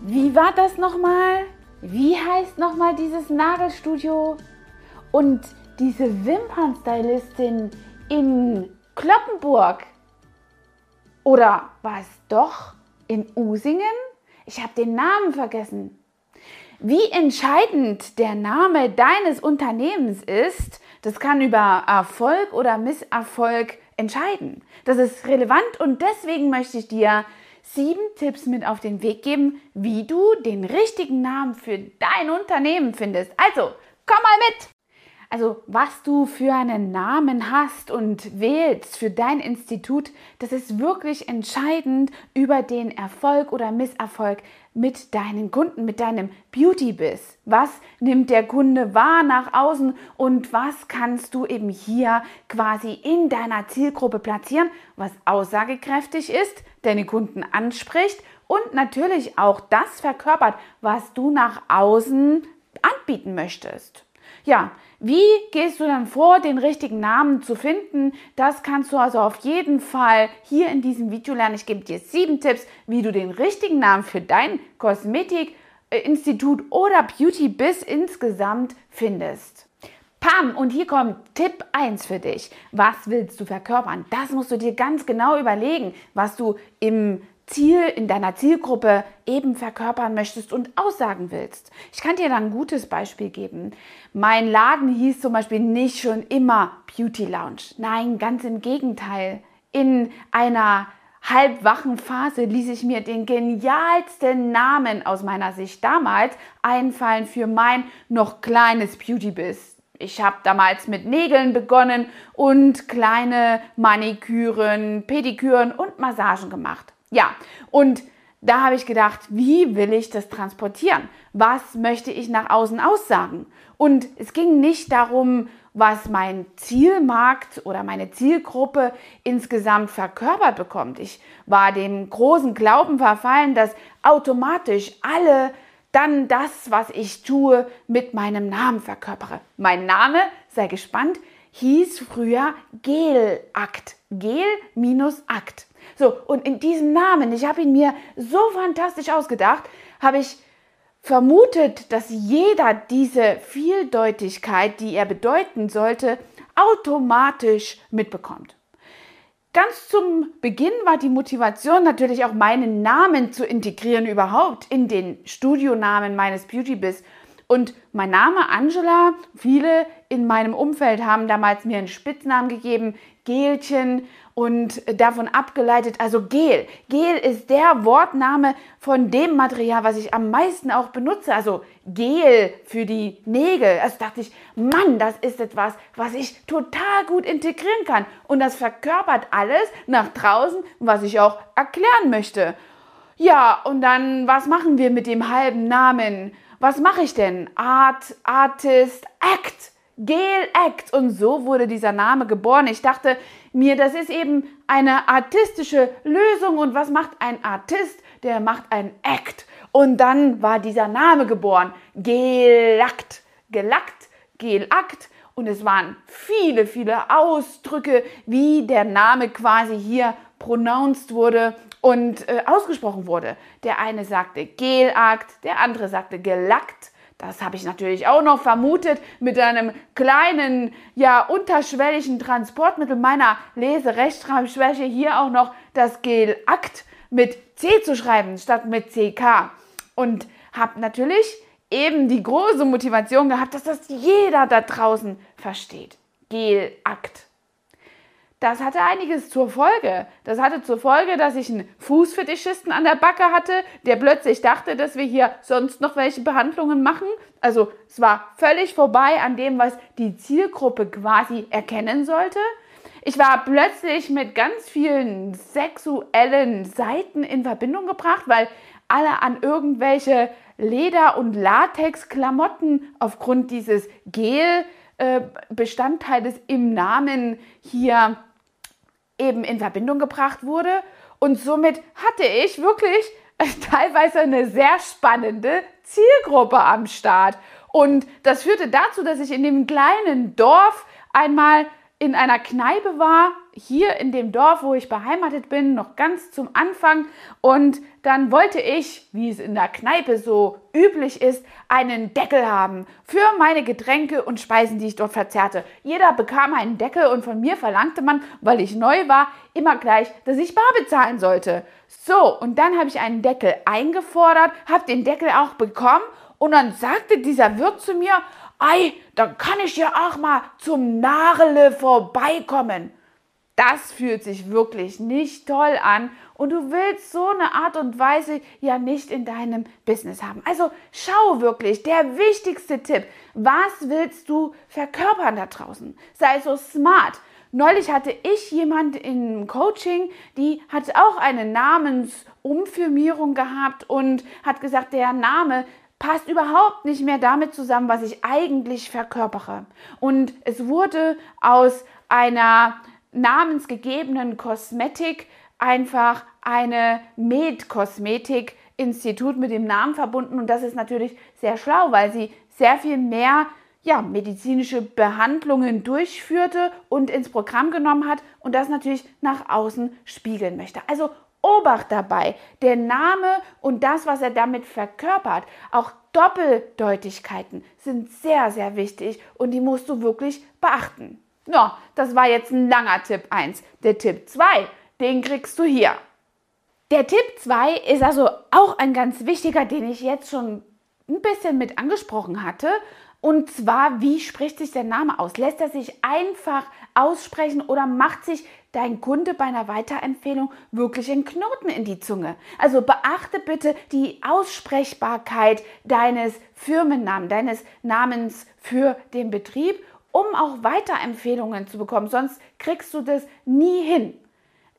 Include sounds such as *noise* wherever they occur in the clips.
Wie war das nochmal? Wie heißt nochmal dieses Nagelstudio? Und diese Wimpernstylistin in Kloppenburg? Oder war es doch in Usingen? Ich habe den Namen vergessen. Wie entscheidend der Name deines Unternehmens ist, das kann über Erfolg oder Misserfolg entscheiden. Das ist relevant und deswegen möchte ich dir sieben Tipps mit auf den Weg geben, wie du den richtigen Namen für dein Unternehmen findest. Also, komm mal mit! Also, was du für einen Namen hast und wählst für dein Institut, das ist wirklich entscheidend über den Erfolg oder Misserfolg mit deinen Kunden, mit deinem Beauty-Biss. Was nimmt der Kunde wahr nach außen und was kannst du eben hier quasi in deiner Zielgruppe platzieren, was aussagekräftig ist, deine Kunden anspricht und natürlich auch das verkörpert, was du nach außen anbieten möchtest. Ja, wie gehst du dann vor, den richtigen Namen zu finden? Das kannst du also auf jeden Fall hier in diesem Video lernen. Ich gebe dir sieben Tipps, wie du den richtigen Namen für dein Kosmetikinstitut oder Beauty Biz insgesamt findest. Pam, und hier kommt Tipp 1 für dich. Was willst du verkörpern? Das musst du dir ganz genau überlegen, was du im Ziel in deiner Zielgruppe eben verkörpern möchtest und aussagen willst. Ich kann dir da ein gutes Beispiel geben. Mein Laden hieß zum Beispiel nicht schon immer Beauty Lounge. Nein, ganz im Gegenteil. In einer halbwachen Phase ließ ich mir den genialsten Namen aus meiner Sicht damals einfallen für mein noch kleines Beauty-Biss. Ich habe damals mit Nägeln begonnen und kleine Maniküren, Pediküren und Massagen gemacht. Ja, und da habe ich gedacht, wie will ich das transportieren? Was möchte ich nach außen aussagen? Und es ging nicht darum, was mein Zielmarkt oder meine Zielgruppe insgesamt verkörpert bekommt. Ich war dem großen Glauben verfallen, dass automatisch alle dann das, was ich tue, mit meinem Namen verkörpere. Mein Name, sei gespannt, hieß früher Gelakt. Gel minus Akt. So, und in diesem Namen, ich habe ihn mir so fantastisch ausgedacht, habe ich vermutet, dass jeder diese Vieldeutigkeit, die er bedeuten sollte, automatisch mitbekommt. Ganz zum Beginn war die Motivation natürlich auch meinen Namen zu integrieren überhaupt in den Studionamen meines Beauty Biz. Und mein Name Angela, viele in meinem Umfeld haben damals mir einen Spitznamen gegeben, Gelchen und davon abgeleitet, also Gel. Gel ist der Wortname von dem Material, was ich am meisten auch benutze, also Gel für die Nägel. Also dachte ich, Mann, das ist etwas, was ich total gut integrieren kann und das verkörpert alles nach draußen, was ich auch erklären möchte. Ja, und dann, was machen wir mit dem halben Namen? Was mache ich denn? Art, Artist, Act. Gel Act. Und so wurde dieser Name geboren. Ich dachte, mir, das ist eben eine artistische Lösung. Und was macht ein Artist? Der macht ein Act. Und dann war dieser Name geboren. Gelackt. Gelackt, Gelakt. Und es waren viele, viele Ausdrücke, wie der Name quasi hier pronounced wurde und äh, ausgesprochen wurde. Der eine sagte Gelakt, der andere sagte gelackt. Das habe ich natürlich auch noch vermutet mit einem kleinen, ja, unterschwelligen Transportmittel meiner Lese-Rechtschreibschwäche hier auch noch das Gelakt mit C zu schreiben statt mit CK. Und habe natürlich eben die große Motivation gehabt, dass das jeder da draußen versteht. Gelakt. Das hatte einiges zur Folge. Das hatte zur Folge, dass ich einen Fußfetischisten an der Backe hatte, der plötzlich dachte, dass wir hier sonst noch welche Behandlungen machen. Also es war völlig vorbei an dem, was die Zielgruppe quasi erkennen sollte. Ich war plötzlich mit ganz vielen sexuellen Seiten in Verbindung gebracht, weil alle an irgendwelche Leder- und Latex-Klamotten aufgrund dieses Gel-Bestandteiles äh, im Namen hier eben in Verbindung gebracht wurde. Und somit hatte ich wirklich *laughs* teilweise eine sehr spannende Zielgruppe am Start. Und das führte dazu, dass ich in dem kleinen Dorf einmal in einer Kneipe war, hier in dem Dorf, wo ich beheimatet bin, noch ganz zum Anfang. Und dann wollte ich, wie es in der Kneipe so üblich ist, einen Deckel haben für meine Getränke und Speisen, die ich dort verzehrte. Jeder bekam einen Deckel und von mir verlangte man, weil ich neu war, immer gleich, dass ich bar bezahlen sollte. So, und dann habe ich einen Deckel eingefordert, habe den Deckel auch bekommen und dann sagte dieser Wirt zu mir, ei, dann kann ich ja auch mal zum Narele vorbeikommen. Das fühlt sich wirklich nicht toll an und du willst so eine Art und Weise ja nicht in deinem Business haben. Also schau wirklich, der wichtigste Tipp, was willst du verkörpern da draußen? Sei so smart. Neulich hatte ich jemand im Coaching, die hat auch eine Namensumfirmierung gehabt und hat gesagt, der Name passt überhaupt nicht mehr damit zusammen, was ich eigentlich verkörpere. Und es wurde aus einer namensgegebenen Kosmetik einfach eine Med-Kosmetik-Institut mit dem Namen verbunden. Und das ist natürlich sehr schlau, weil sie sehr viel mehr ja, medizinische Behandlungen durchführte und ins Programm genommen hat und das natürlich nach außen spiegeln möchte. Also Obacht dabei, der Name und das, was er damit verkörpert, auch Doppeldeutigkeiten sind sehr, sehr wichtig und die musst du wirklich beachten. Ja, das war jetzt ein langer Tipp 1. Der Tipp 2, den kriegst du hier. Der Tipp 2 ist also auch ein ganz wichtiger, den ich jetzt schon ein bisschen mit angesprochen hatte. Und zwar, wie spricht sich der Name aus? Lässt er sich einfach aussprechen oder macht sich dein Kunde bei einer Weiterempfehlung wirklich einen Knoten in die Zunge? Also beachte bitte die Aussprechbarkeit deines Firmennamens, deines Namens für den Betrieb, um auch Weiterempfehlungen zu bekommen. Sonst kriegst du das nie hin.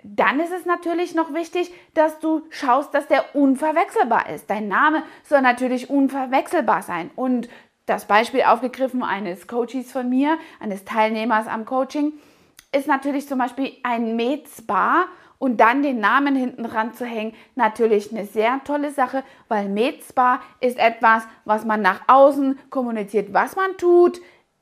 Dann ist es natürlich noch wichtig, dass du schaust, dass der unverwechselbar ist. Dein Name soll natürlich unverwechselbar sein. Und das Beispiel aufgegriffen eines Coaches von mir, eines Teilnehmers am Coaching, ist natürlich zum Beispiel ein Med Spa und dann den Namen hinten dran zu hängen, natürlich eine sehr tolle Sache, weil Med Spa ist etwas, was man nach außen kommuniziert, was man tut.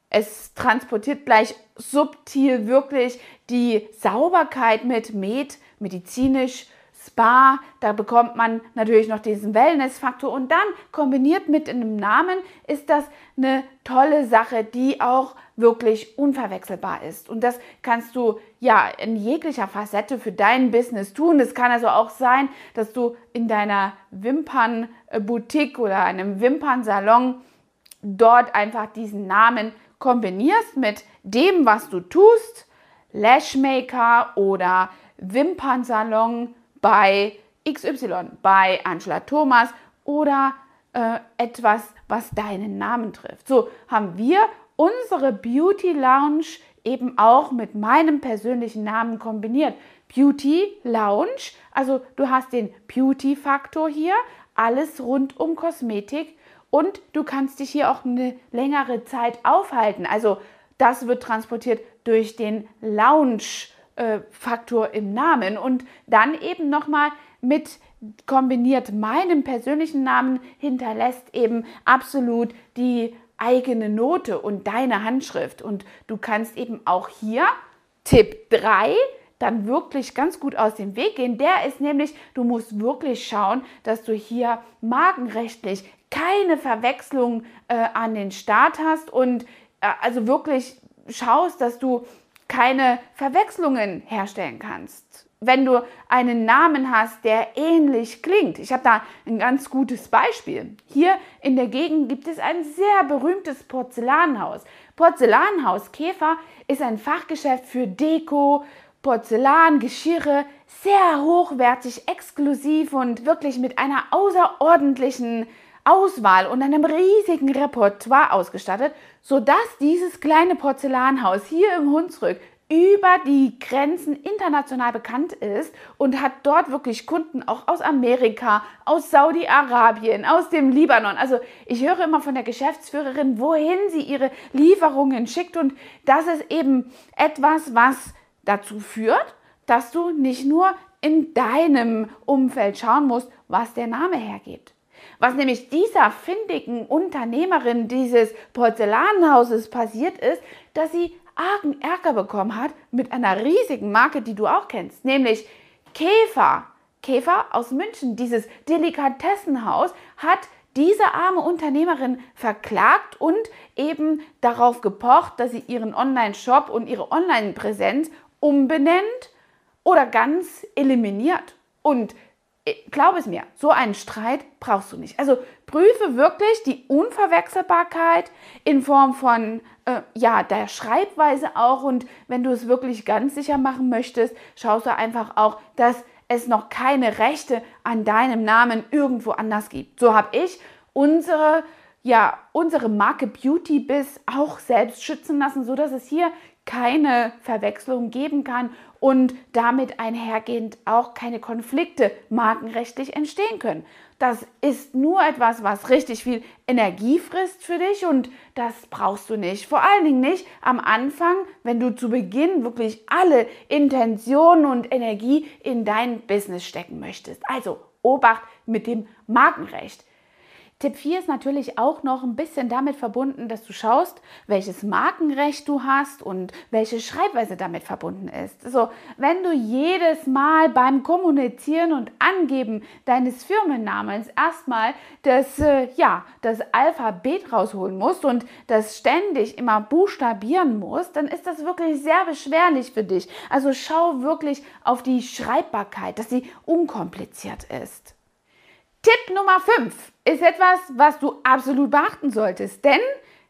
Es transportiert gleich subtil wirklich die Sauberkeit mit Med, medizinisch Spa, da bekommt man natürlich noch diesen Wellness-Faktor und dann kombiniert mit einem Namen ist das eine tolle Sache, die auch wirklich unverwechselbar ist. Und das kannst du ja in jeglicher Facette für dein Business tun. Es kann also auch sein, dass du in deiner Wimpernboutique oder einem Wimpernsalon dort einfach diesen Namen kombinierst mit dem, was du tust. Lashmaker oder Wimpernsalon bei XY, bei Angela Thomas oder äh, etwas, was deinen Namen trifft. So haben wir unsere Beauty Lounge eben auch mit meinem persönlichen Namen kombiniert. Beauty Lounge, also du hast den Beauty-Faktor hier, alles rund um Kosmetik und du kannst dich hier auch eine längere Zeit aufhalten. Also das wird transportiert durch den Lounge Faktor im Namen und dann eben nochmal mit kombiniert meinem persönlichen Namen hinterlässt eben absolut die eigene Note und deine Handschrift. Und du kannst eben auch hier Tipp 3 dann wirklich ganz gut aus dem Weg gehen. Der ist nämlich, du musst wirklich schauen, dass du hier markenrechtlich keine Verwechslung äh, an den Start hast und äh, also wirklich schaust, dass du keine Verwechslungen herstellen kannst. Wenn du einen Namen hast, der ähnlich klingt. Ich habe da ein ganz gutes Beispiel. Hier in der Gegend gibt es ein sehr berühmtes Porzellanhaus. Porzellanhaus Käfer ist ein Fachgeschäft für Deko, Porzellan, Geschirre, sehr hochwertig, exklusiv und wirklich mit einer außerordentlichen Auswahl und einem riesigen Repertoire ausgestattet, sodass dieses kleine Porzellanhaus hier im Hunsrück über die Grenzen international bekannt ist und hat dort wirklich Kunden auch aus Amerika, aus Saudi-Arabien, aus dem Libanon. Also ich höre immer von der Geschäftsführerin, wohin sie ihre Lieferungen schickt und das ist eben etwas, was dazu führt, dass du nicht nur in deinem Umfeld schauen musst, was der Name hergibt. Was nämlich dieser findigen Unternehmerin dieses Porzellanhauses passiert ist, dass sie argen Ärger bekommen hat mit einer riesigen Marke, die du auch kennst, nämlich Käfer. Käfer aus München, dieses Delikatessenhaus, hat diese arme Unternehmerin verklagt und eben darauf gepocht, dass sie ihren Online-Shop und ihre Online-Präsenz umbenennt oder ganz eliminiert. Und glaub es mir, so einen Streit brauchst du nicht. Also prüfe wirklich die Unverwechselbarkeit in Form von äh, ja, der Schreibweise auch und wenn du es wirklich ganz sicher machen möchtest, schaust du einfach auch, dass es noch keine Rechte an deinem Namen irgendwo anders gibt. So habe ich unsere ja, unsere Marke Beauty Biz auch selbst schützen lassen, so dass es hier keine Verwechslung geben kann und damit einhergehend auch keine Konflikte markenrechtlich entstehen können. Das ist nur etwas, was richtig viel Energie frisst für dich und das brauchst du nicht. Vor allen Dingen nicht am Anfang, wenn du zu Beginn wirklich alle Intentionen und Energie in dein Business stecken möchtest. Also Obacht mit dem Markenrecht. Tipp 4 ist natürlich auch noch ein bisschen damit verbunden, dass du schaust, welches Markenrecht du hast und welche Schreibweise damit verbunden ist. So, wenn du jedes Mal beim Kommunizieren und Angeben deines Firmennamens erstmal das, äh, ja, das Alphabet rausholen musst und das ständig immer buchstabieren musst, dann ist das wirklich sehr beschwerlich für dich. Also schau wirklich auf die Schreibbarkeit, dass sie unkompliziert ist. Tipp Nummer 5 ist etwas, was du absolut beachten solltest, denn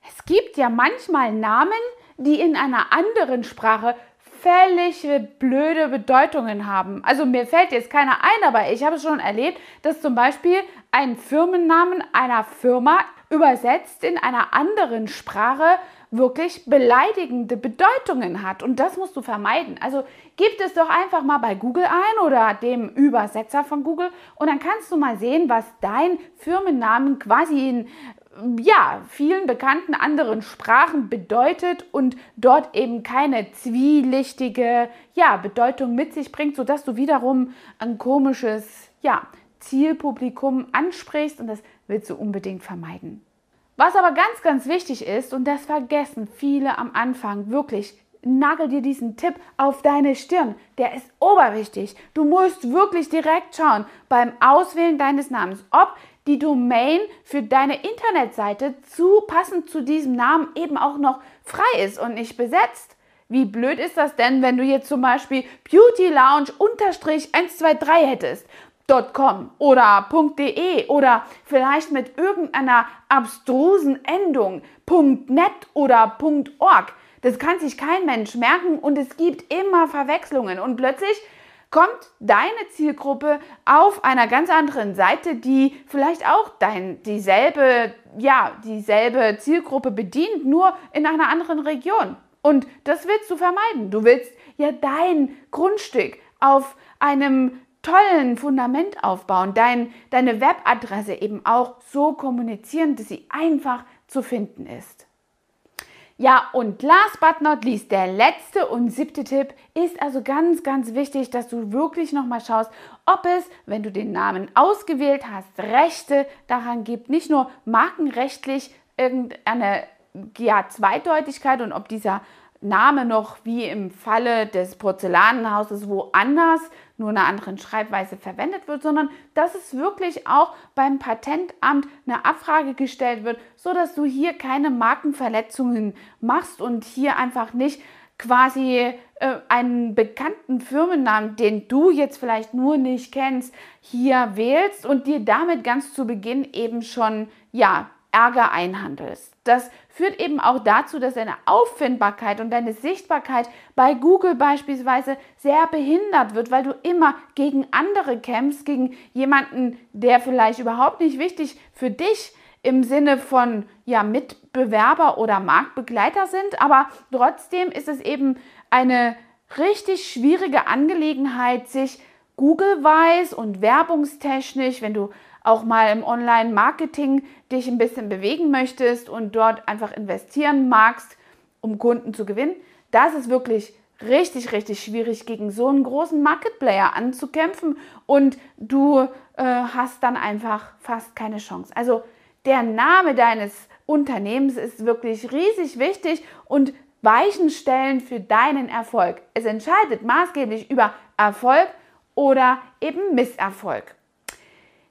es gibt ja manchmal Namen, die in einer anderen Sprache völlig blöde Bedeutungen haben. Also mir fällt jetzt keiner ein, aber ich habe schon erlebt, dass zum Beispiel ein Firmennamen einer Firma übersetzt in einer anderen Sprache wirklich beleidigende Bedeutungen hat. Und das musst du vermeiden. Also gib es doch einfach mal bei Google ein oder dem Übersetzer von Google und dann kannst du mal sehen, was dein Firmennamen quasi in ja, vielen bekannten anderen Sprachen bedeutet und dort eben keine zwielichtige ja, Bedeutung mit sich bringt, sodass du wiederum ein komisches ja, Zielpublikum ansprichst und das willst du unbedingt vermeiden. Was aber ganz, ganz wichtig ist, und das vergessen viele am Anfang wirklich, nagel dir diesen Tipp auf deine Stirn. Der ist oberwichtig. Du musst wirklich direkt schauen beim Auswählen deines Namens, ob die Domain für deine Internetseite zu passend zu diesem Namen eben auch noch frei ist und nicht besetzt. Wie blöd ist das denn, wenn du jetzt zum Beispiel Beauty Lounge 123 hättest .com oder .de oder vielleicht mit irgendeiner abstrusen Endung .net oder .org. Das kann sich kein Mensch merken und es gibt immer Verwechslungen und plötzlich kommt deine Zielgruppe auf einer ganz anderen Seite, die vielleicht auch dein, dieselbe, ja, dieselbe Zielgruppe bedient, nur in einer anderen Region. Und das willst du vermeiden. Du willst ja dein Grundstück auf einem tollen Fundament aufbauen, dein, deine Webadresse eben auch so kommunizieren, dass sie einfach zu finden ist. Ja, und last but not least, der letzte und siebte Tipp ist also ganz, ganz wichtig, dass du wirklich nochmal schaust, ob es, wenn du den Namen ausgewählt hast, Rechte daran gibt, nicht nur markenrechtlich irgendeine ja, Zweideutigkeit und ob dieser Name noch wie im Falle des Porzellanenhauses woanders nur in einer anderen Schreibweise verwendet wird, sondern dass es wirklich auch beim Patentamt eine Abfrage gestellt wird, so dass du hier keine Markenverletzungen machst und hier einfach nicht quasi äh, einen bekannten Firmennamen, den du jetzt vielleicht nur nicht kennst, hier wählst und dir damit ganz zu Beginn eben schon ja Ärger einhandelst. Das führt eben auch dazu, dass deine Auffindbarkeit und deine Sichtbarkeit bei Google beispielsweise sehr behindert wird, weil du immer gegen andere kämpfst, gegen jemanden, der vielleicht überhaupt nicht wichtig für dich im Sinne von ja, Mitbewerber oder Marktbegleiter sind, aber trotzdem ist es eben eine richtig schwierige Angelegenheit, sich Google-weiß und werbungstechnisch, wenn du auch mal im Online-Marketing dich ein bisschen bewegen möchtest und dort einfach investieren magst, um Kunden zu gewinnen, das ist wirklich richtig, richtig schwierig, gegen so einen großen Market Player anzukämpfen und du äh, hast dann einfach fast keine Chance. Also der Name deines Unternehmens ist wirklich riesig wichtig und Weichen stellen für deinen Erfolg. Es entscheidet maßgeblich über Erfolg oder eben Misserfolg.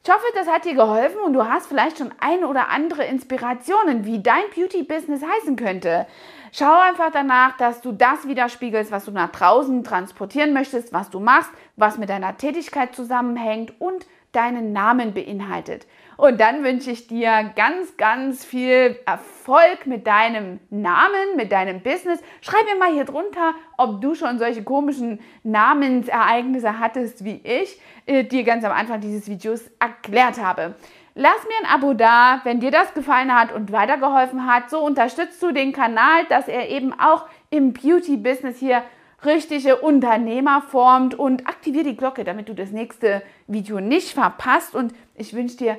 Ich hoffe, das hat dir geholfen und du hast vielleicht schon ein oder andere Inspirationen, wie dein Beauty-Business heißen könnte. Schau einfach danach, dass du das widerspiegelst, was du nach draußen transportieren möchtest, was du machst, was mit deiner Tätigkeit zusammenhängt und deinen Namen beinhaltet. Und dann wünsche ich dir ganz, ganz viel Erfolg mit deinem Namen, mit deinem Business. Schreib mir mal hier drunter, ob du schon solche komischen Namensereignisse hattest wie ich, äh, dir ganz am Anfang dieses Videos erklärt habe. Lass mir ein Abo da, wenn dir das gefallen hat und weitergeholfen hat. So unterstützt du den Kanal, dass er eben auch im Beauty-Business hier richtige Unternehmer formt und aktiviere die Glocke, damit du das nächste Video nicht verpasst. Und ich wünsche dir